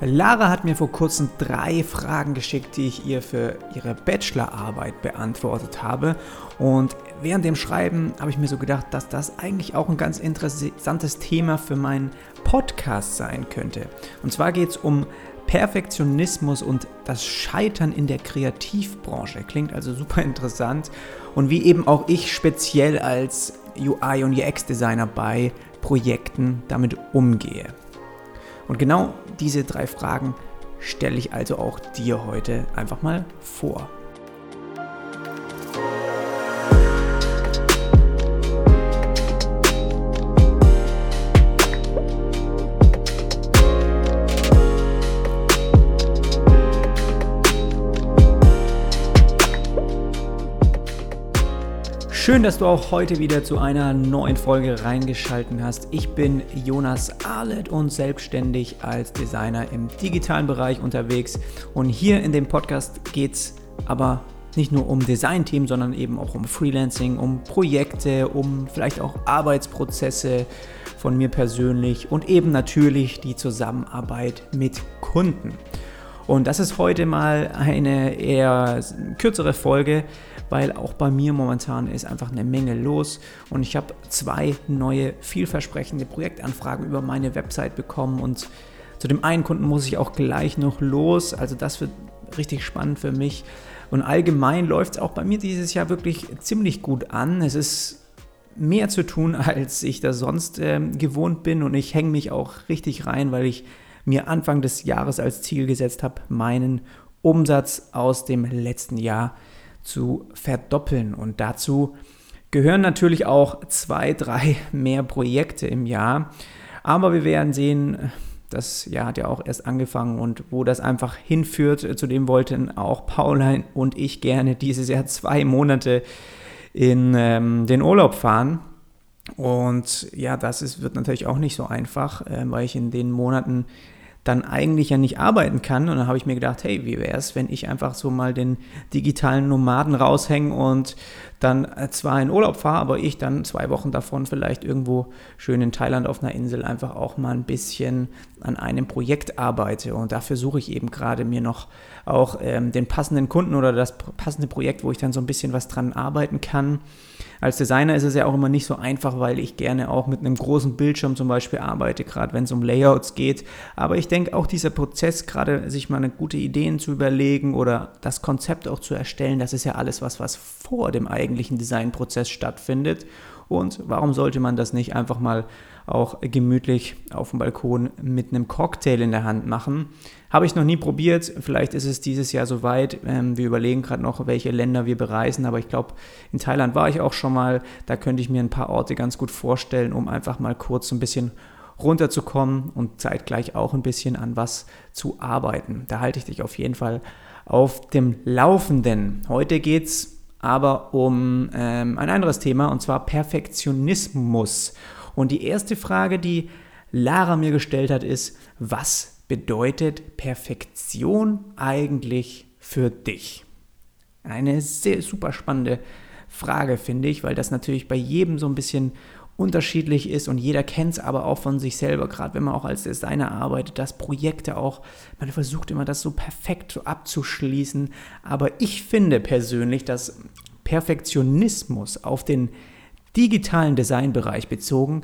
Lara hat mir vor kurzem drei Fragen geschickt, die ich ihr für ihre Bachelorarbeit beantwortet habe. Und während dem Schreiben habe ich mir so gedacht, dass das eigentlich auch ein ganz interessantes Thema für meinen Podcast sein könnte. Und zwar geht es um Perfektionismus und das Scheitern in der Kreativbranche. Klingt also super interessant. Und wie eben auch ich speziell als UI- und UX-Designer bei Projekten damit umgehe. Und genau diese drei Fragen stelle ich also auch dir heute einfach mal vor. Schön, dass du auch heute wieder zu einer neuen Folge reingeschalten hast. Ich bin Jonas Arlet und selbstständig als Designer im digitalen Bereich unterwegs. Und hier in dem Podcast geht es aber nicht nur um Designthemen, sondern eben auch um Freelancing, um Projekte, um vielleicht auch Arbeitsprozesse von mir persönlich und eben natürlich die Zusammenarbeit mit Kunden. Und das ist heute mal eine eher kürzere Folge, weil auch bei mir momentan ist einfach eine Menge los und ich habe zwei neue vielversprechende Projektanfragen über meine Website bekommen und zu dem einen Kunden muss ich auch gleich noch los, also das wird richtig spannend für mich und allgemein läuft es auch bei mir dieses Jahr wirklich ziemlich gut an. Es ist mehr zu tun, als ich das sonst äh, gewohnt bin und ich hänge mich auch richtig rein, weil ich mir Anfang des Jahres als Ziel gesetzt habe, meinen Umsatz aus dem letzten Jahr zu verdoppeln. Und dazu gehören natürlich auch zwei, drei mehr Projekte im Jahr. Aber wir werden sehen, das Jahr hat ja auch erst angefangen und wo das einfach hinführt, zu dem wollten auch Pauline und ich gerne dieses Jahr zwei Monate in ähm, den Urlaub fahren. Und ja, das ist, wird natürlich auch nicht so einfach, äh, weil ich in den Monaten dann eigentlich ja nicht arbeiten kann. Und dann habe ich mir gedacht, hey, wie wäre es, wenn ich einfach so mal den digitalen Nomaden raushänge und dann äh, zwar in Urlaub fahre, aber ich dann zwei Wochen davon vielleicht irgendwo schön in Thailand auf einer Insel einfach auch mal ein bisschen an einem Projekt arbeite. Und dafür suche ich eben gerade mir noch auch ähm, den passenden Kunden oder das passende Projekt, wo ich dann so ein bisschen was dran arbeiten kann. Als Designer ist es ja auch immer nicht so einfach, weil ich gerne auch mit einem großen Bildschirm zum Beispiel arbeite, gerade wenn es um Layouts geht. Aber ich denke auch dieser Prozess, gerade sich mal eine gute Ideen zu überlegen oder das Konzept auch zu erstellen, das ist ja alles was, was vor dem eigentlichen Designprozess stattfindet. Und warum sollte man das nicht einfach mal auch gemütlich auf dem Balkon mit einem Cocktail in der Hand machen? Habe ich noch nie probiert. Vielleicht ist es dieses Jahr soweit. Ähm, wir überlegen gerade noch, welche Länder wir bereisen. Aber ich glaube, in Thailand war ich auch schon mal. Da könnte ich mir ein paar Orte ganz gut vorstellen, um einfach mal kurz ein bisschen runterzukommen und zeitgleich auch ein bisschen an was zu arbeiten. Da halte ich dich auf jeden Fall auf dem Laufenden. Heute geht es aber um ähm, ein anderes Thema und zwar Perfektionismus. Und die erste Frage, die Lara mir gestellt hat, ist, was bedeutet Perfektion eigentlich für dich? Eine sehr super spannende Frage, finde ich, weil das natürlich bei jedem so ein bisschen unterschiedlich ist und jeder kennt es aber auch von sich selber, gerade wenn man auch als Designer arbeitet, dass Projekte auch, man versucht immer das so perfekt abzuschließen, aber ich finde persönlich, dass Perfektionismus auf den digitalen Designbereich bezogen,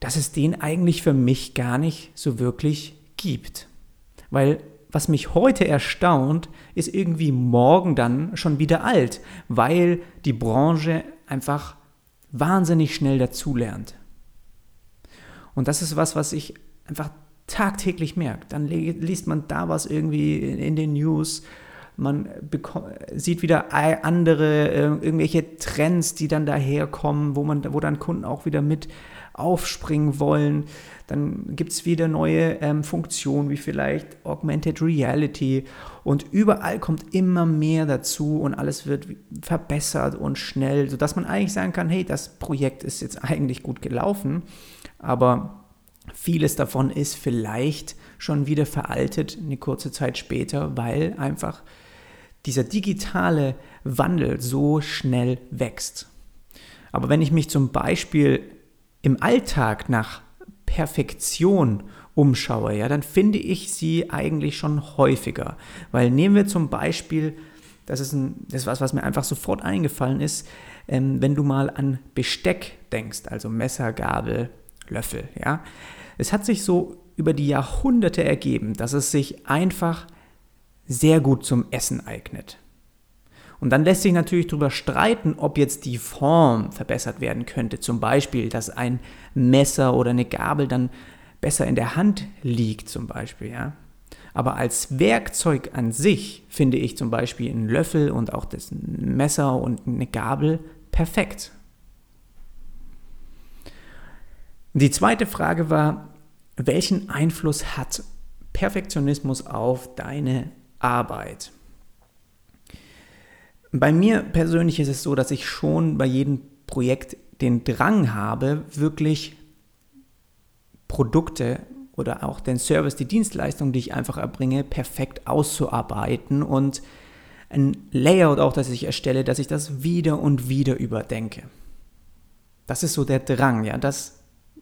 dass es den eigentlich für mich gar nicht so wirklich gibt. Weil was mich heute erstaunt, ist irgendwie morgen dann schon wieder alt, weil die Branche einfach wahnsinnig schnell dazulernt. Und das ist was, was ich einfach tagtäglich merke. Dann liest man da was irgendwie in den News, man sieht wieder andere, äh, irgendwelche Trends, die dann daherkommen, wo, man, wo dann Kunden auch wieder mit aufspringen wollen. Dann gibt es wieder neue ähm, Funktionen wie vielleicht Augmented Reality und überall kommt immer mehr dazu und alles wird verbessert und schnell, sodass man eigentlich sagen kann, hey, das Projekt ist jetzt eigentlich gut gelaufen, aber vieles davon ist vielleicht schon wieder veraltet eine kurze Zeit später, weil einfach dieser digitale Wandel so schnell wächst. Aber wenn ich mich zum Beispiel im Alltag nach Perfektion umschaue, ja, dann finde ich sie eigentlich schon häufiger. Weil nehmen wir zum Beispiel, das ist, ein, das ist was, was mir einfach sofort eingefallen ist, ähm, wenn du mal an Besteck denkst, also Messer, Gabel, Löffel, ja. Es hat sich so über die Jahrhunderte ergeben, dass es sich einfach sehr gut zum Essen eignet. Und dann lässt sich natürlich darüber streiten, ob jetzt die Form verbessert werden könnte. Zum Beispiel, dass ein Messer oder eine Gabel dann besser in der Hand liegt, zum Beispiel. Ja? Aber als Werkzeug an sich finde ich zum Beispiel einen Löffel und auch das Messer und eine Gabel perfekt. Die zweite Frage war, welchen Einfluss hat Perfektionismus auf deine Arbeit? Bei mir persönlich ist es so, dass ich schon bei jedem Projekt den Drang habe, wirklich Produkte oder auch den Service, die Dienstleistung, die ich einfach erbringe, perfekt auszuarbeiten und ein Layout auch, das ich erstelle, dass ich das wieder und wieder überdenke. Das ist so der Drang, ja, das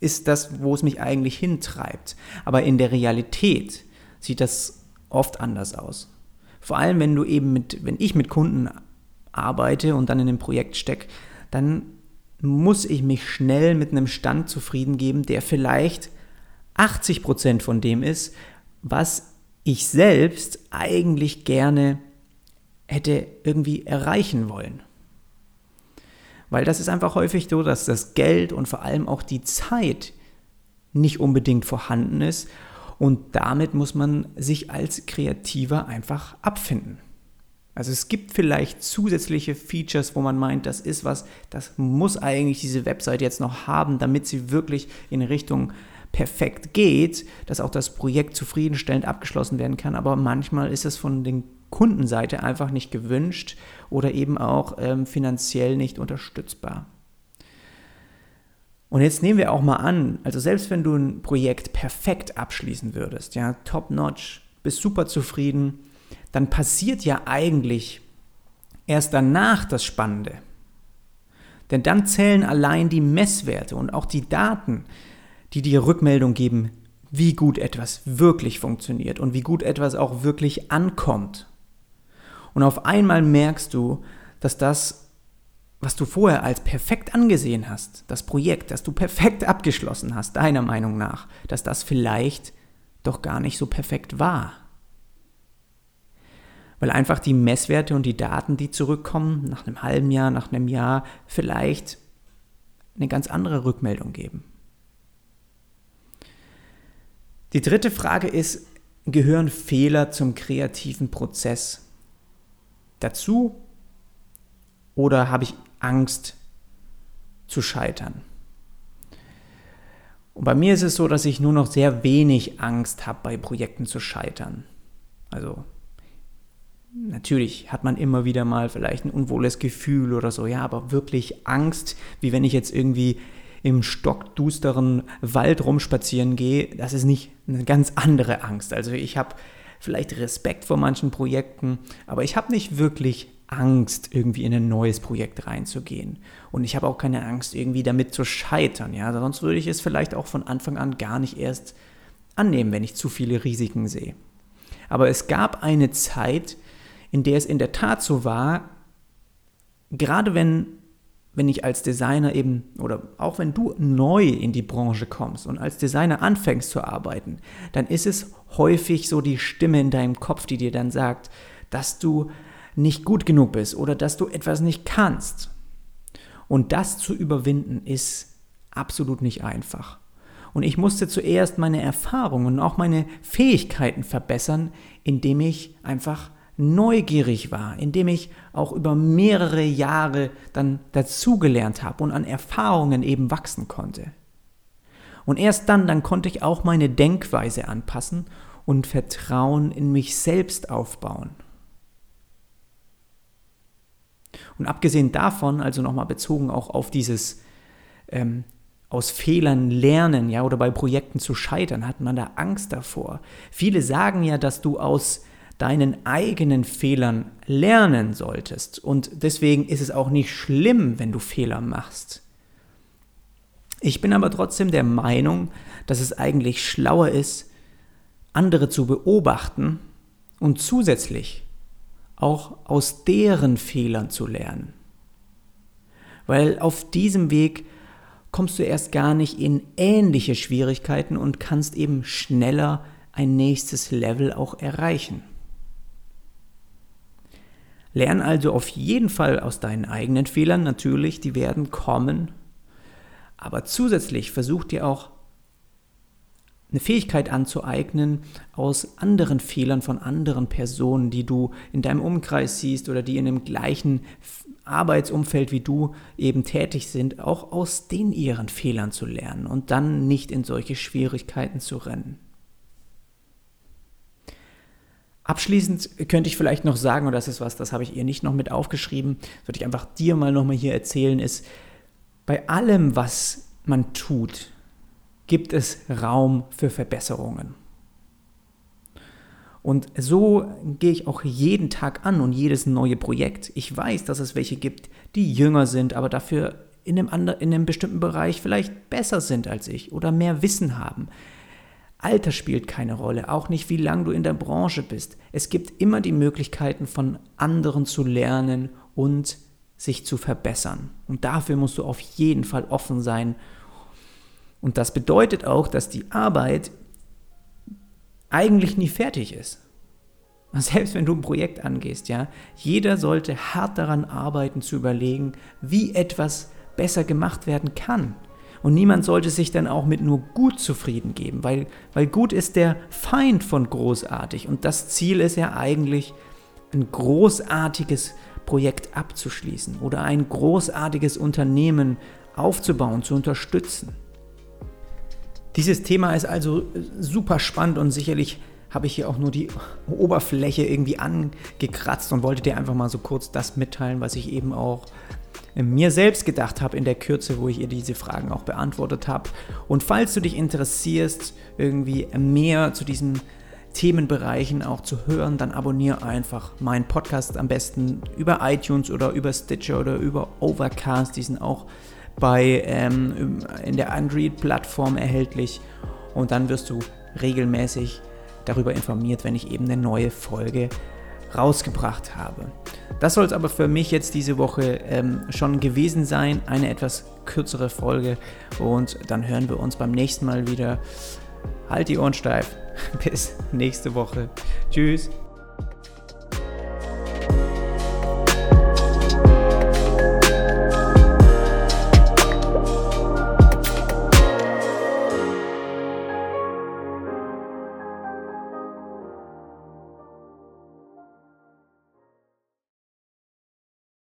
ist das, wo es mich eigentlich hintreibt. Aber in der Realität sieht das oft anders aus. Vor allem, wenn du eben mit, wenn ich mit Kunden arbeite und dann in ein Projekt stecke, dann muss ich mich schnell mit einem Stand zufrieden geben, der vielleicht 80 Prozent von dem ist, was ich selbst eigentlich gerne hätte irgendwie erreichen wollen. Weil das ist einfach häufig so, dass das Geld und vor allem auch die Zeit nicht unbedingt vorhanden ist und damit muss man sich als Kreativer einfach abfinden. Also es gibt vielleicht zusätzliche Features, wo man meint, das ist was, das muss eigentlich diese Website jetzt noch haben, damit sie wirklich in Richtung perfekt geht, dass auch das Projekt zufriedenstellend abgeschlossen werden kann. Aber manchmal ist es von den Kundenseite einfach nicht gewünscht oder eben auch ähm, finanziell nicht unterstützbar. Und jetzt nehmen wir auch mal an, also selbst wenn du ein Projekt perfekt abschließen würdest, ja, top notch, bist super zufrieden, dann passiert ja eigentlich erst danach das Spannende. Denn dann zählen allein die Messwerte und auch die Daten, die dir Rückmeldung geben, wie gut etwas wirklich funktioniert und wie gut etwas auch wirklich ankommt. Und auf einmal merkst du, dass das, was du vorher als perfekt angesehen hast, das Projekt, das du perfekt abgeschlossen hast, deiner Meinung nach, dass das vielleicht doch gar nicht so perfekt war weil einfach die Messwerte und die Daten, die zurückkommen, nach einem halben Jahr, nach einem Jahr, vielleicht eine ganz andere Rückmeldung geben. Die dritte Frage ist, gehören Fehler zum kreativen Prozess dazu oder habe ich Angst zu scheitern? Und bei mir ist es so, dass ich nur noch sehr wenig Angst habe, bei Projekten zu scheitern. Also Natürlich hat man immer wieder mal vielleicht ein unwohles Gefühl oder so, ja, aber wirklich Angst, wie wenn ich jetzt irgendwie im stockdusteren Wald rumspazieren gehe, das ist nicht eine ganz andere Angst. Also ich habe vielleicht Respekt vor manchen Projekten, aber ich habe nicht wirklich Angst, irgendwie in ein neues Projekt reinzugehen. Und ich habe auch keine Angst, irgendwie damit zu scheitern. Ja, sonst würde ich es vielleicht auch von Anfang an gar nicht erst annehmen, wenn ich zu viele Risiken sehe. Aber es gab eine Zeit, in der es in der Tat so war, gerade wenn, wenn ich als Designer eben, oder auch wenn du neu in die Branche kommst und als Designer anfängst zu arbeiten, dann ist es häufig so die Stimme in deinem Kopf, die dir dann sagt, dass du nicht gut genug bist oder dass du etwas nicht kannst. Und das zu überwinden ist absolut nicht einfach. Und ich musste zuerst meine Erfahrungen und auch meine Fähigkeiten verbessern, indem ich einfach neugierig war, indem ich auch über mehrere Jahre dann dazugelernt habe und an Erfahrungen eben wachsen konnte. Und erst dann, dann konnte ich auch meine Denkweise anpassen und Vertrauen in mich selbst aufbauen. Und abgesehen davon, also nochmal bezogen auch auf dieses ähm, aus Fehlern lernen, ja, oder bei Projekten zu scheitern, hat man da Angst davor. Viele sagen ja, dass du aus deinen eigenen Fehlern lernen solltest. Und deswegen ist es auch nicht schlimm, wenn du Fehler machst. Ich bin aber trotzdem der Meinung, dass es eigentlich schlauer ist, andere zu beobachten und zusätzlich auch aus deren Fehlern zu lernen. Weil auf diesem Weg kommst du erst gar nicht in ähnliche Schwierigkeiten und kannst eben schneller ein nächstes Level auch erreichen. Lern also auf jeden Fall aus deinen eigenen Fehlern, natürlich, die werden kommen. Aber zusätzlich versuch dir auch eine Fähigkeit anzueignen aus anderen Fehlern von anderen Personen, die du in deinem Umkreis siehst oder die in dem gleichen Arbeitsumfeld wie du eben tätig sind, auch aus den ihren Fehlern zu lernen und dann nicht in solche Schwierigkeiten zu rennen. Abschließend könnte ich vielleicht noch sagen, und das ist was, das habe ich ihr nicht noch mit aufgeschrieben, das würde ich einfach dir mal nochmal hier erzählen, ist, bei allem, was man tut, gibt es Raum für Verbesserungen. Und so gehe ich auch jeden Tag an und jedes neue Projekt. Ich weiß, dass es welche gibt, die jünger sind, aber dafür in einem, in einem bestimmten Bereich vielleicht besser sind als ich oder mehr Wissen haben. Alter spielt keine Rolle, auch nicht wie lange du in der Branche bist. Es gibt immer die Möglichkeiten von anderen zu lernen und sich zu verbessern. Und dafür musst du auf jeden Fall offen sein. Und das bedeutet auch, dass die Arbeit eigentlich nie fertig ist. Selbst wenn du ein Projekt angehst, ja, jeder sollte hart daran arbeiten zu überlegen, wie etwas besser gemacht werden kann. Und niemand sollte sich dann auch mit nur gut zufrieden geben, weil, weil gut ist der Feind von großartig. Und das Ziel ist ja eigentlich, ein großartiges Projekt abzuschließen oder ein großartiges Unternehmen aufzubauen, zu unterstützen. Dieses Thema ist also super spannend und sicherlich habe ich hier auch nur die Oberfläche irgendwie angekratzt und wollte dir einfach mal so kurz das mitteilen, was ich eben auch mir selbst gedacht habe in der Kürze, wo ich ihr diese Fragen auch beantwortet habe. Und falls du dich interessierst, irgendwie mehr zu diesen Themenbereichen auch zu hören, dann abonniere einfach meinen Podcast am besten über iTunes oder über Stitcher oder über Overcast. Die sind auch bei ähm, in der Android-Plattform erhältlich. Und dann wirst du regelmäßig darüber informiert, wenn ich eben eine neue Folge rausgebracht habe. Das soll es aber für mich jetzt diese Woche ähm, schon gewesen sein. Eine etwas kürzere Folge. Und dann hören wir uns beim nächsten Mal wieder. Halt die Ohren steif. Bis nächste Woche. Tschüss.